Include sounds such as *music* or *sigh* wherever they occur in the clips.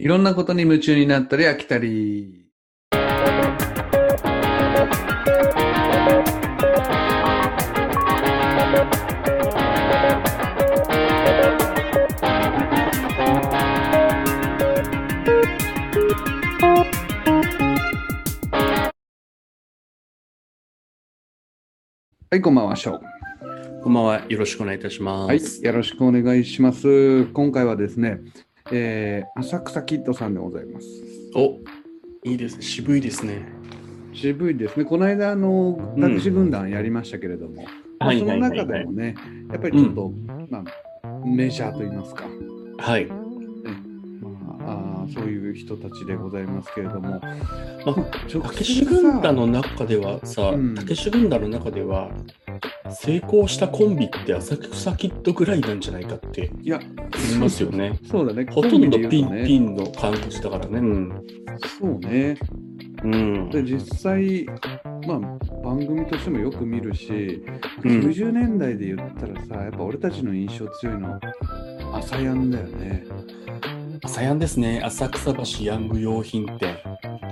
いろんなことに夢中になったり飽きたり。はい、こんばんは、ショー。こんばんは。よろしくお願いいたします。はい、よろしくお願いします。今回はですね、えー、浅草キッドさんでございます。お、いいですね。渋いですね。渋いですね。この間、あの、んタクシー軍団やりましたけれども、まあはいその中でもね、やっぱりちょっと、まあ、メジャーといいますか、はい。まあ、あーそういう人たちでございますけれども、まあ、直たけし軍団の中ではさうん、たけし軍団の中では、成功したコンビって浅草キッドぐらいなんじゃないかっていや、言いますよね。*laughs* そうだね、ほとんどピン、ねピンの感じだからね。うん。そうね。うん。で、実際、まあ、番組としてもよく見るし、うん90年代で言ったらさ、やっぱ俺たちの印象強いのは、朝やんだよね。朝やんですね。浅草橋ヤング用品店。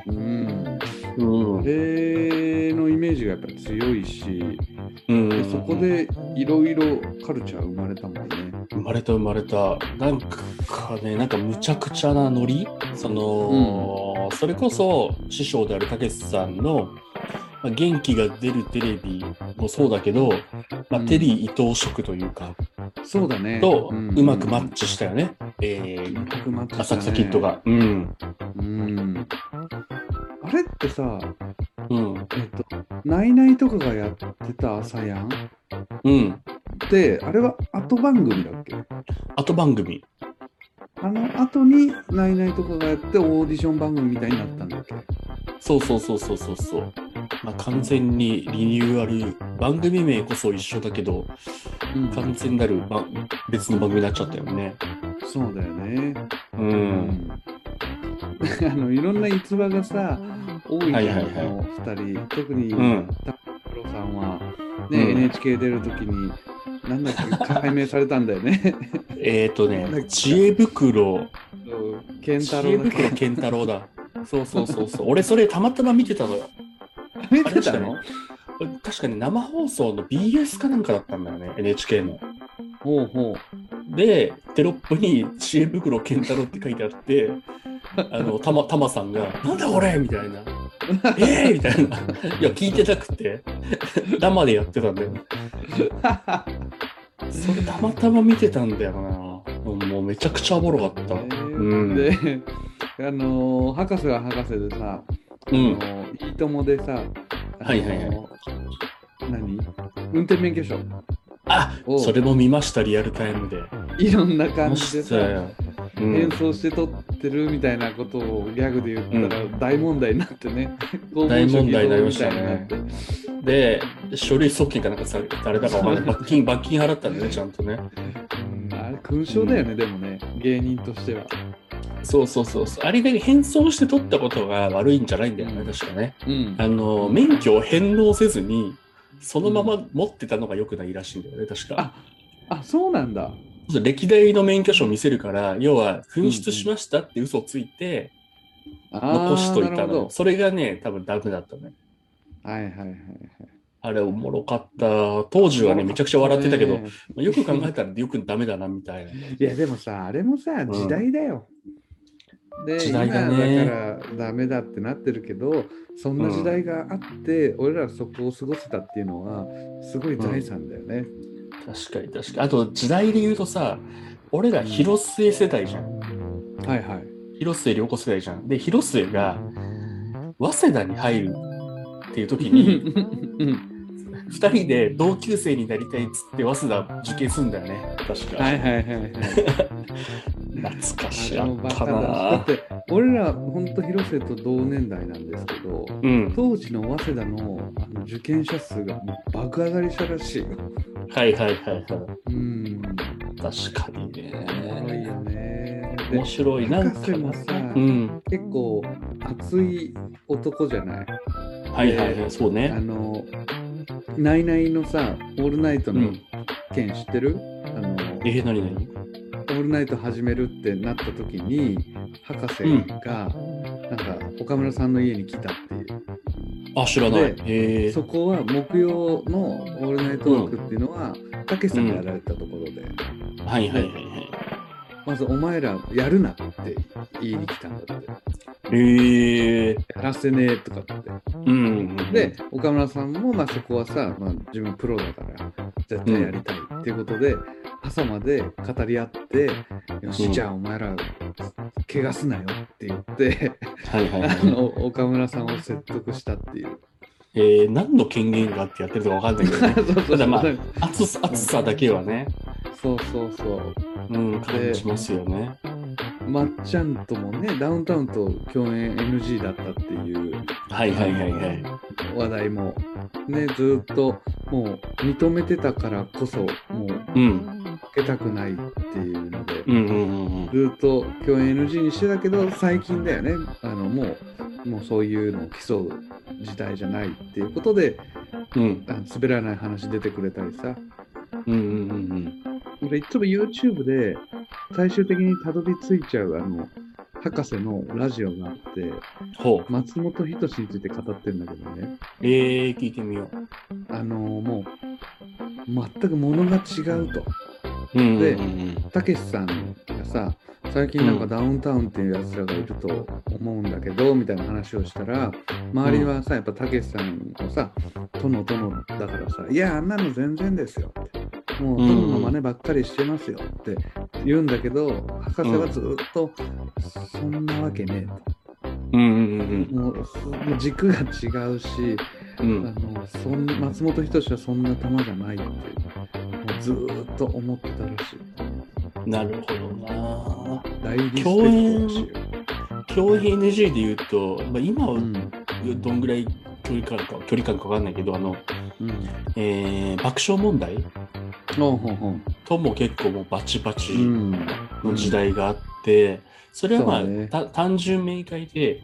うん。うん。でのイメージがやっぱり強いし、うんでそこでいろいろカルチャー生まれたもんね。生まれた生まれたなんかねなんかむちゃくちゃなノリ？その、それこそ師匠であるたけしさんの、まあ、元気が出るテレビもそうだけど、まテリー伊藤色というか、そうだね。とんうまくマッチしたよね、えうーまくマッチしたね浅草キッド。が。うんうん。あれってさ、うん。えっと、ナイナイとかがやってた朝やん。うん。って、あれは後番組だっけ？後番組。あの後にナイナイとかがやってオーディション番組みたいになったんだっけ？そうそうそうそうそうそう、まあ、完全にリニューアル番組名こそ一緒だけどうん。完全なる、ま、別の番組になっちゃったよね。そうだよね。う。うん。*laughs* あのいろんな逸話がさ、多いじゃん、はいはいはい人。特に、うんタロさんは、ねうん NHK 出るときに、なんだっけ、解明されたんだよね。*laughs* えっ、ー、とね、知恵袋、健知恵太郎だっけ袋健太郎だ。そうそうそうそう。*laughs* 俺それたまたま見てたのよ。見てたの？確かに生放送の BS かなんかだったんだよね、NHK の。ほうほで、テロップに知恵袋健太郎って書いてあって、あの、たま、たまさんが、なんだこれみたいな。えー、みたいな。いや、聞いてなくて、生でやってたんだよ。それたまたま見てたんだよな。もうめちゃくちゃおもろかった。うんで、あのー博士は博士でさ、うん。あのいいともでさ、はいはいはい何？運転免許証あおそれも見ました、リアルタイムで。いろんな感じでさ、したよ。うん変装して撮ってるみたいなことをギャグで言ったら大問題になってね、*laughs* 大問題になりましたねで、書類送金かなんかされて、あれだかわかんない。罰金、罰金払ったんだね、ちゃんとね。うんあれ勲章だよね、でもね、芸人としては。そうそうそうそう。あれが変装して取ったことが悪いんじゃないんだよね、確かね。うんあの、免許を返納せずに、そのまま持ってたのが良くないらしいんだよね、確か。あ、そうなんだ。歴代の免許証を見せるから、要は、紛失しましたって嘘をついて、あ残しといたのそれがね、多分ダメだったね。どはいはいはいはい。あれおもろかった。当時はね、めちゃくちゃ笑ってたけど、よく考えたらよくダメだな、みたいな。いや、でもさ、あれもさ、ん時代だよ。で、時代だね今だからダメだってなってるけど、そんな時代があって、俺らそこを過ごせたっていうのは、すごい財産だよね。確かに確かに。あと、時代で言うとさ、俺ら広末世代じゃん。はいはい。広末涼子世代じゃん。で、広末が、早稲田に入るっていう時に、う *laughs* ん二人で同級生になりたいっつって、早稲田受験すんだよね。確か。はいはいはいはい。*laughs* 懐かしあれあったもバカだっ。て、俺ら、本当広瀬と同年代なんですけど、うん。当時の早稲田のあの受験者数が爆上がりしたらしいよ。はいはいはいはい。うん。確かにおもろいね。よね。で面白い。なんかもさ、うん。結構熱い男じゃない？はいはいはい。そうあね。の、ナイナイのさ、オールナイトのうん。件知ってる、あの、えー、何何？ルルナイト」始めるってなった時に博士が、なんか岡村さんの家に来たっていう。あ、知らない。そこは木曜の「オールナイトワーク」っていうのはたけしさんがやられたところで、はいはいはいはい。まず「お前らやるな」って言いに来たんだってへえ。「やらせねえ」とかってうん。で岡村さんもまあそこはさ、まあ、自分プロだから絶対やりたいっていうことで、朝まで語り合って「よし、うんじゃあお前ら怪我すなよ」って言ってはいはいあはい。*laughs* の岡村さんを説得したっていう。えー、何の権限があってやってるかわかんないけどね。*laughs* そうそうただまあ暑さだけはね、そうそうそううん、感じますよね。まっちゃんともねダウンタウンと共演 NG だったっていうはいはいはいはい。話題もねずっともう認めてたからこそもううん。負けたくないっていうので、うんうんうんうん。ずっと共演 NG にしてたけど最近だよねあのもうもうそういうのを競う時代じゃないっていうことでうんあの滑らない話出てくれたりさうんうんうん俺いつも YouTube で最終的にたどり着いちゃうあの博士のラジオがあって。松本人志について語ってるんだけどね。えー、聞いてみよあのもう全く物が違うと。う。うん。うんでうんたけしさんがさ最近なんかうん。ダウンタウンっていうやつらがいると思うんだけど、みたいな話をしたら周りはさやっぱたけしさんをさ殿殿だからさ「いやあんなの全然ですよ」って「もううん殿の真似ばっかりしてますよ」って言うんだけど博士はずっと「そんなわけねえ」うんうんうそもう軸が違うしうんうんあのそん松本人志はそんな玉じゃないってもうずーっと思ってたらしい。なるほどな。大リスペクトらしいよ。共演 NG で言うと、まあ、今はうんどんぐらい距離感か距離感かわかんないけど、あの、うん。えー、爆笑問題。とも結構もうバチバチうん。の時代があって、それはまあ、ねた単純明快で、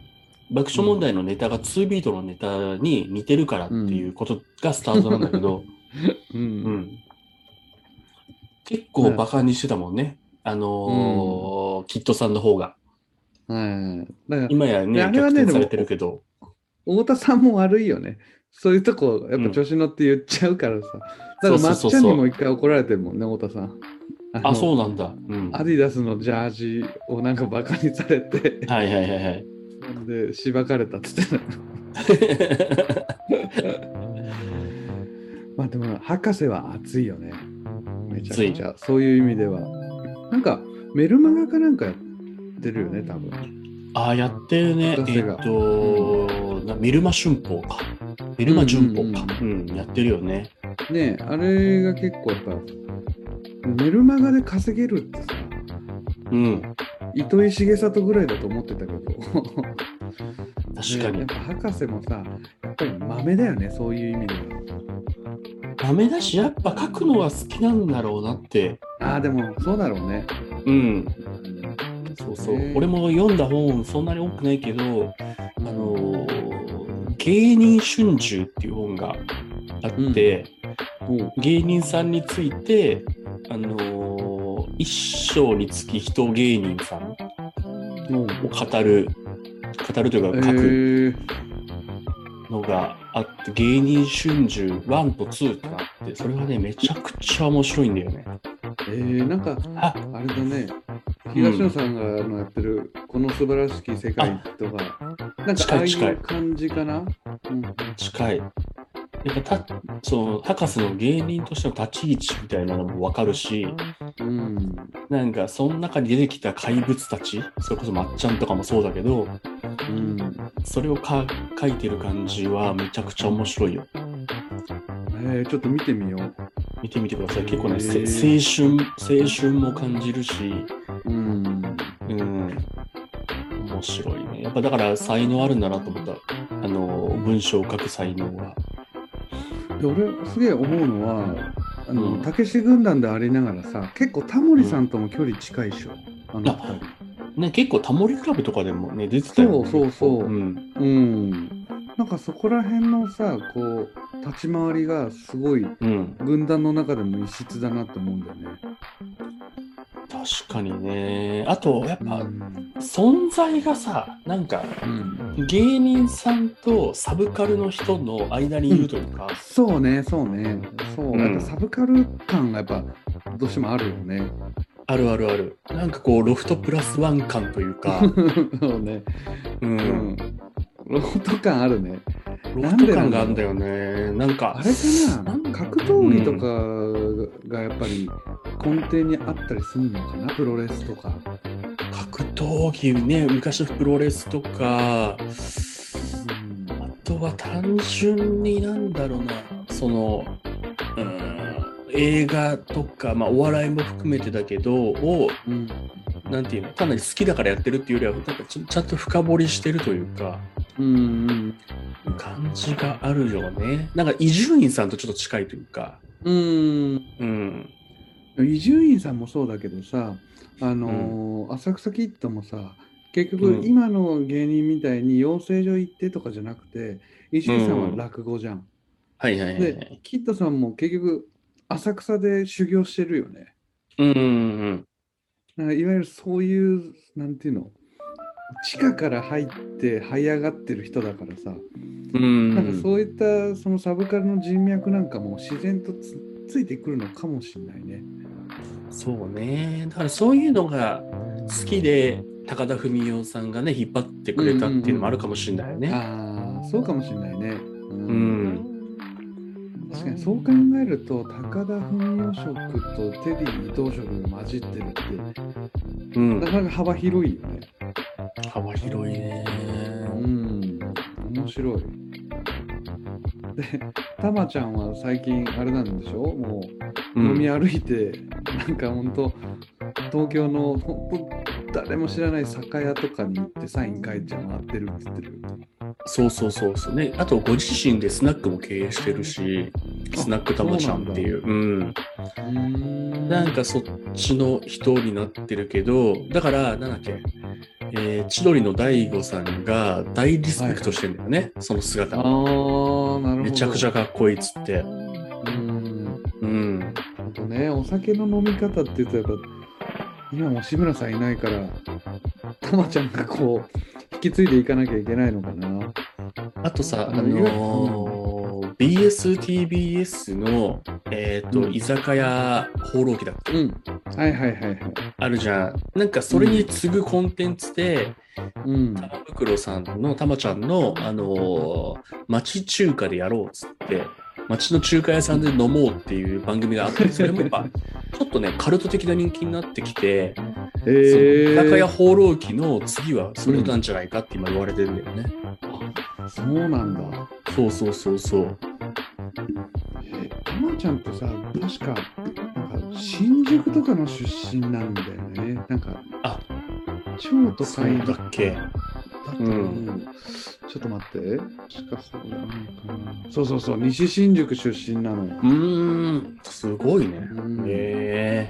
爆笑問題のネタが2ビートのネタに似てるからっていうことがスタートなんだけど、う。*laughs* うんん。結構バカにしてたもんね。あのーキッドさんの方が。はい。だから、今やね逆転されてるけど。太田さんも悪いよね。そういうとこ、やっぱ調子乗って言っちゃうからさ。だから、まっちゃんにも一回怒られてるもんね、太田さん。あ、う。そうなんだ。うん。はアディダスのジャージをなんかバカにされて、いはいはいはい。で、しばかれたっつってた。まあでも、博士は熱いよね。めちゃくちゃ。そういう意味では。なんか、メルマガかなんかやってるよね、多分。ああ、やってるね。えっと、なメルマ春報か。メルマ旬報か。ううん、やってるよね。ねえ、あれが結構やっぱ、メルマガで稼げるってさ、うん。糸井重里ぐらいだと思ってたけど、確かにねやっ。ぱ博士もさ、やっぱり豆だよね、そういう意味では。ダメだし、やっぱ書くのが好きなんだろうなって。ああ、でもそうだろうね。うん。そうそう。ね俺も読んだ本、そんなに多くないけど、あのー芸人春秋っていう本があって、芸人さんについて、あのー一章につき人芸人さんを語る、語るというえか書くー、のがあって、芸人春秋1と2ってあって、それがね、めちゃくちゃ面白いんだよね。えー、なんか、あ、あれだね、東野さんがあのやってる、この素晴らしき世界とか、なんかああい近い近いう感じかな？うん近い。やっぱた、その、博士の芸人としての立ち位置みたいなのもわかるし、うん。なんか、その中に出てきた怪物たち、それこそまっちゃんとかもそうだけど、うん。それをか書いてる感じはめちゃくちゃ面白いよ。えー、ちょっと見てみよう。見てみてください。結構ね、青春、青春も感じるし、うん。うん、面白いね。やっぱだから才能あるんだなと思った。あの、文章を書く才能は。で俺すげえ思うのはあの、うんたけし軍団でありながらさ結構タモリさんとも距離近いでしょ、あの二人ね、結構タモリクラブとかでもね、出てたよね。そうそうそううん。うんなんかそこら辺のさこう立ち回りがすごいうん。軍団の中でも異質だなと思うんだよね確かにね。あと、やっぱ、うん存在がさ、なんか、うん芸人さんとサブカルの人の間にいるというか、そうね、そうね。そう、うんやっぱサブカル感がやっぱどうしてもあるよね。あるあるある。なんかこう、ロフトプラスワン感というか、*laughs* そうね。う、うんん。ロフト感あるね。ロフト感があるんだよね。なんかあ、れかな格闘技とかがやっぱり根底にあったりするのかなプロレスとか。格闘技ね、昔のプロレスとか、うん。あとは単純になんだろうな、その、うん、映画とか、まあ、お笑いも含めてだけど、を、うん。なんていうの、単なる好きだからやってるっていうよりは、なんかちょちゃんと深掘りしてるというか、うん感じがあるよね。なんか伊集院さんとちょっと近いというか、うん。うん、伊集院さんもそうだけどさ、あのー浅草キッドもさ結うん。局今の芸人みたいに養成所行ってとかじゃなくて伊集院さんは落語じゃん。はいはいはいはでい。キッドさんも結局浅草で修行してるよね。うんうん。なんかいわゆるそういうなんていうの？地下から入って這い上がってる人だからさ、うん。うん。なんかそういったそのサブカルの人脈なんかも自然とつついてくるのかもしれないね。そうね。だからそういうのが好きで、高田文夫さんがね、引っ張ってくれたっていうのもあるかもしれないよね。ああそうかもしれないね。ううん。確かにそう考えると高田文夫色とテディ伊藤色が混じってるってうんな。かなか幅広いよね。幅広いね。うん面白い。でたまちゃんは最近あれなんでしょ？もううん飲み歩いて、なんか本当東京の誰も知らない酒屋とかに行ってサイン書いて回ってるって言ってる。そうそうそうそうね。あと、ご自身でスナックも経営してるし、スナックたまちゃんっていう。うん。うんなんかそっちの人になってるけど、だから、なんだっけ、えー千鳥の大悟さんが大リスペクトしてんだよね、その姿あ。なるほど。めちゃくちゃかっこいいっつって。うん。うん。あとね、お酒の飲み方っていうとやっぱ今も志村さんいないからたまちゃんがこう引き継いでいかなきゃいけないのかな。あとさ、あのー BSTBS の、えっ、と、うん居酒屋放浪記だっけ、うん。はいはいはいはい。あるじゃん。なんかそれに次ぐコンテンツで、うん。玉袋さんのたまちゃんの、あのー町中華でやろうっつって、町の中華屋さんで飲もうっていう番組があって、*laughs* それもやっぱ、ちょっとね、カルト的な人気になってきて、え居酒屋放浪記の次はそれなんじゃないかって今言われてるんだよね。そうなんだ。そうそうそうそう。ちゃんってさ、確か、なんか新宿とかの出身なんだよね。なんか、あ、超都会だっけだっ思うちょっと待って。しかそうなのかな。そうそうそう、西新宿出身なのよ。うーん、すごいね。うんへえ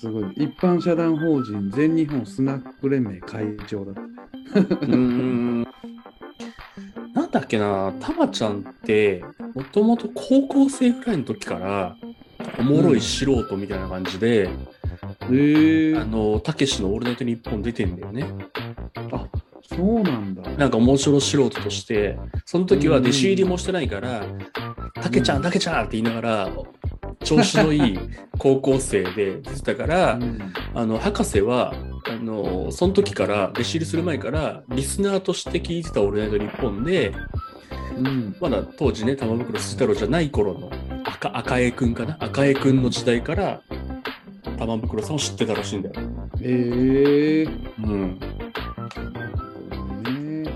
すごい。一般社団法人全日本スナック連盟会長だった。*laughs* うーん。なんだっけな、たまちゃんって、もともと高校生ぐらいの時から、おもろい素人みたいな感じで、え。ー、あの、たけしのオールナイトニッポン出てんだよね。あそうなんだ。なんか面白素人として、その時は弟子入りもしてないから、たけちゃん、たけちゃん!って言いながら、調子のいい *laughs* 高校生で出てたから、うん。あの、博士は、あの、その時から、弟子入りする前から、リスナーとして聞いてたオールナイトニッポンで、うんまだ当時ね、玉袋筋太郎じゃない頃の赤赤江くんかな？赤江くんの時代から、玉袋さんを知ってたらしいんだよ。えー、うん。ね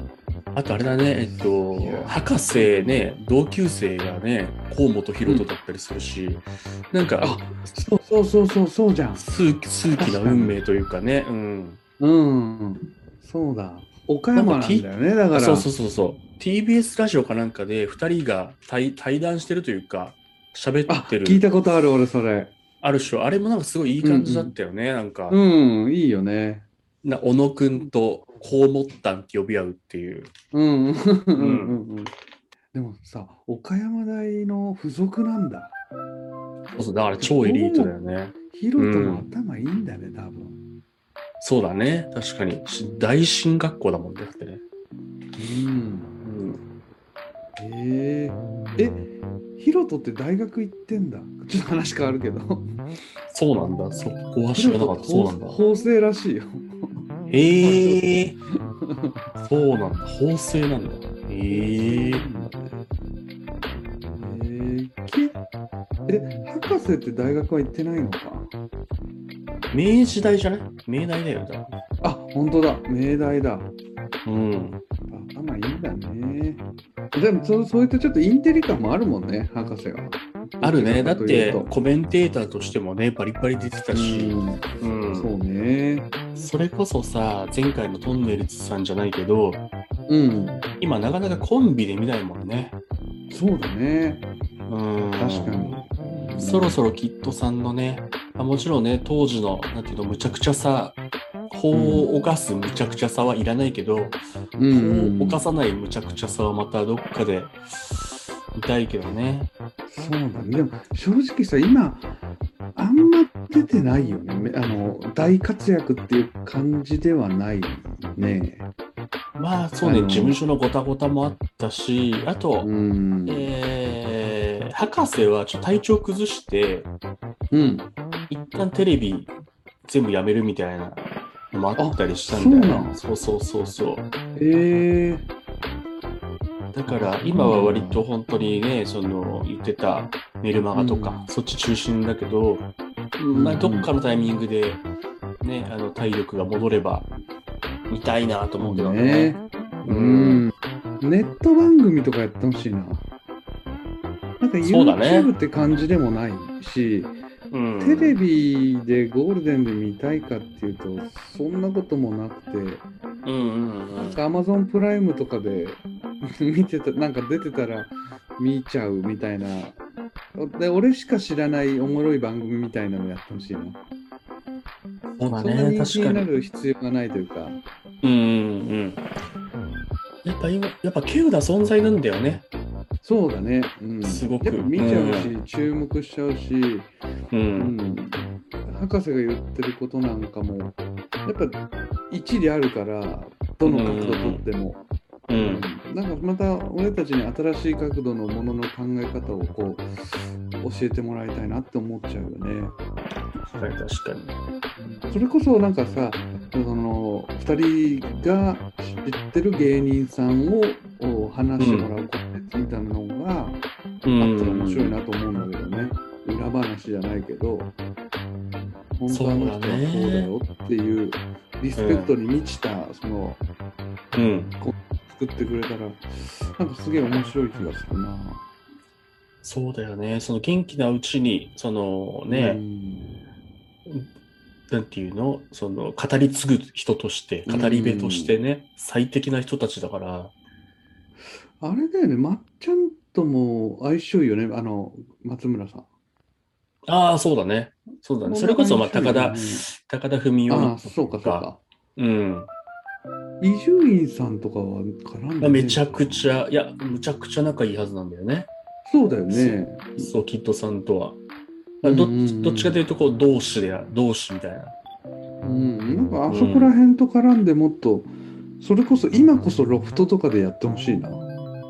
あとあれだね、えっと博士ね、同級生がね、河本ロ人だったりするし、なんか、あそうそうそうそうそうじゃん。数数奇な運命というかね、うん。うん。そうだ。岡山なんだよね、だから。そうそうそうそう。TBS ラジオかなんかで2人が対対談してるというか、喋あってる。聞いたことある、俺、それ。ある種、あれもなんかすごいいい感じだったよね、なんか。うん、いいよね。な小野くんとこう思ったんって呼び合うっていう。うん。うんうんうんでもさ、岡山大の付属なんだ。そうそう、だから超エリートだよね。ヒロトも頭いいんだね、多分。そうだね。確かに。し大進学校だもんね。だってね。うん。うん。えー、え、ヒロトって大学行ってんだ。ちょっと話変わるけど。そうなんだ。そこは知らなかった。そうなんだ。法政らしいよ。ええそうなんだ。法政なんだ。えええー、けえ、博士って大学は行ってないのか？明治大じゃない？明大だよ。だあ、本当だ。明大だ。うん。頭いいんだね。でもそ、そういったちょっとインテリ感もあるもんね、博士は。あるね。だってコメンテーターとしてもね、バリバリ出てたし。うん。そうね。それこそさ、前回のトンネルズさんじゃないけど、うん。今なかなかコンビで見ないもんね。そうだね。うん。確かに。そろそろキットさんのね、まあ、もちろんね、当時の、なんていうの、むちゃくちゃさ、法を犯すむちゃくちゃさはいらないけど、うん法を犯さないむちゃくちゃさはまたどっかで見たいけどね。そうだね。でも、正直さ、今、あんま出てないよね。めあの、大活躍っていう感じではないね。まあそうね、事務所のごたごたもあったし、あと、うん。えー、博士はちょっと体調崩して、うん。一旦テレビ全部やめるみたいなのもあったりしたんだよね。あそうそうそうそう。えー、だから今は割と本当にね、その言ってたメルマガとか、そっち中心だけど、まあ、どっかのタイミングで、ね、あの体力が戻れば見たいなと思うけどね。ううんん。ネット番組とかやってほしいな。なんかそうだね YouTube って感じでもないし、うんテレビでゴールデンで見たいかっていうと、そんなこともなくて、うんうんなんか Amazon プライムとかで *laughs* 見てた、なんか出てたら見ちゃうみたいな。で、俺しか知らないおもろい番組みたいなのやってほしいな。そうだそんなね、人気にな確かに。る必要がないというか。うんうんうん。やっぱ今、やっぱ稀有な存在なんだよね。そうだね。うん、すごくやっぱ見ちゃうし、注目しちゃうし、う。うんん、博士が言ってることなんかも、やっぱ一理あるから、どの角度とっても。うん。なんかまた俺たちに新しい角度のものの考え方をこう教えてもらいたいなって思っちゃうよね。確かに確かに。それこそなんかさ、その2人が知ってる芸人さんをお話してもらうコンテンツみたいなのがあうったら面白いん。なと思うんだけどね。裏話じゃないけど、本当そうだあの人はねそうだよっていうリスペクトに満ちたそのうん。作ってくれたら、なんかすげえ面白い気がするな。そうだよね。その元気なうちに、そのうね、んなんていうの？その語り継ぐ人として、語り部としてね、最適な人たちだから。あれだよね、まっちゃんとも相性いいよね、あの、松村さん。ああ、そうだね。そうだね。それこそ、まあ、高田、ね高田文夫ああ、そうか、そうか。うん。伊集院さんとかは絡んでめちゃくちゃ、いや、むちゃくちゃ仲いいはずなんだよね。そうだよね。そう、キッドさんとは。うんどっちどっちかというと、こう、同志で、同志みたいな。うん、なんかあそこら辺と絡んでもっと、それこそ今こそロフトとかでやってほしいな。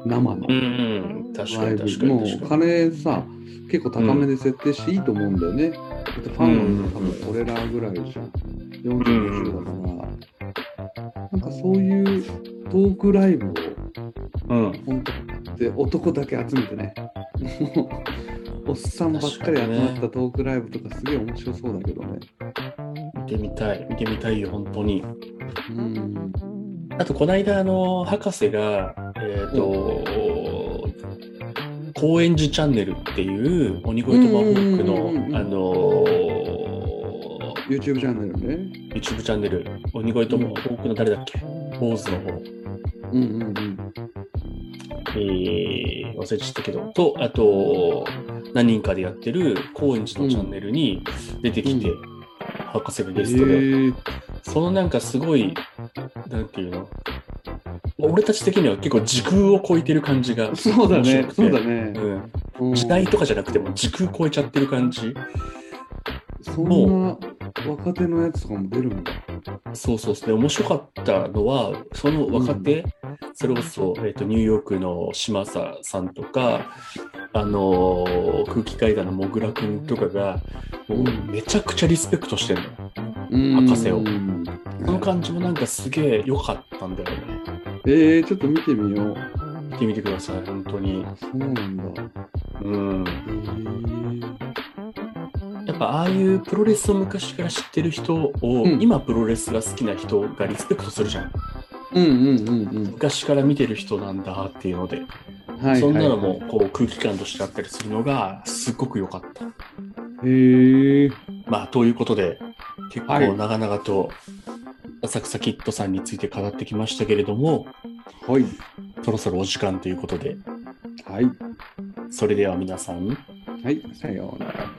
生のうんうん。確か。に確かにもう。金さ、結構高めで設定していいと思うんだよね。だってファンは多分俺らぐらいじゃん。40、50だから。なんかそういうトークライブをうん。本当で男だけ集めてね。*laughs* おっさんばっかり集まったトークライブとかすげえ面白そうだけどね。見てみたい。見てみたいよ、本当に。うん。あと、この間、あの、博士が、えっ、と、高円寺チャンネルっていう、鬼越トマホークの、あの YouTube チャンネルね。YouTube チャンネル、鬼越トマホークの誰だっけ？坊主の方。うんうんうん。えー、忘れちゃったけど、と、あと、何人かでやってる高円寺のチャンネルに出てきて、う博士がへゲストで、ー。そのなんかすごい、なんていうの？俺たち的には結構時空を超えてる感じがそうだね面白く。てそうだね。うん、うん時代とかじゃなくても時空超えちゃってる感じ。そんな若手のやつとかも出るんだ。そうそうそう。で、面白かったのは、その若手、それこそ、えーと、ニューヨークの島佐さんとか、あのー空気階段のもぐらくんとかが、もうめちゃくちゃリスペクトしてるの。博士をうんこの感じもなんかすげえ良かったんだよね。えー、ちょっと見てみよう。見てみてください、本当に。あ、そうなんだ。うん。やっぱああいうプロレスを昔から知ってる人を、うん今プロレスが好きな人がリスペクトするじゃん。うんうんうん昔から見てる人なんだっていうので、うん。はい。そんなのもはいこう空気感としてあったりするのがすごく良かった。へえ。まあ、ということで、結はい構長々と浅草キッドさんについて語ってきましたけれども、はい。そろそろお時間ということで、はい。それでは皆さん、はい。さようなら。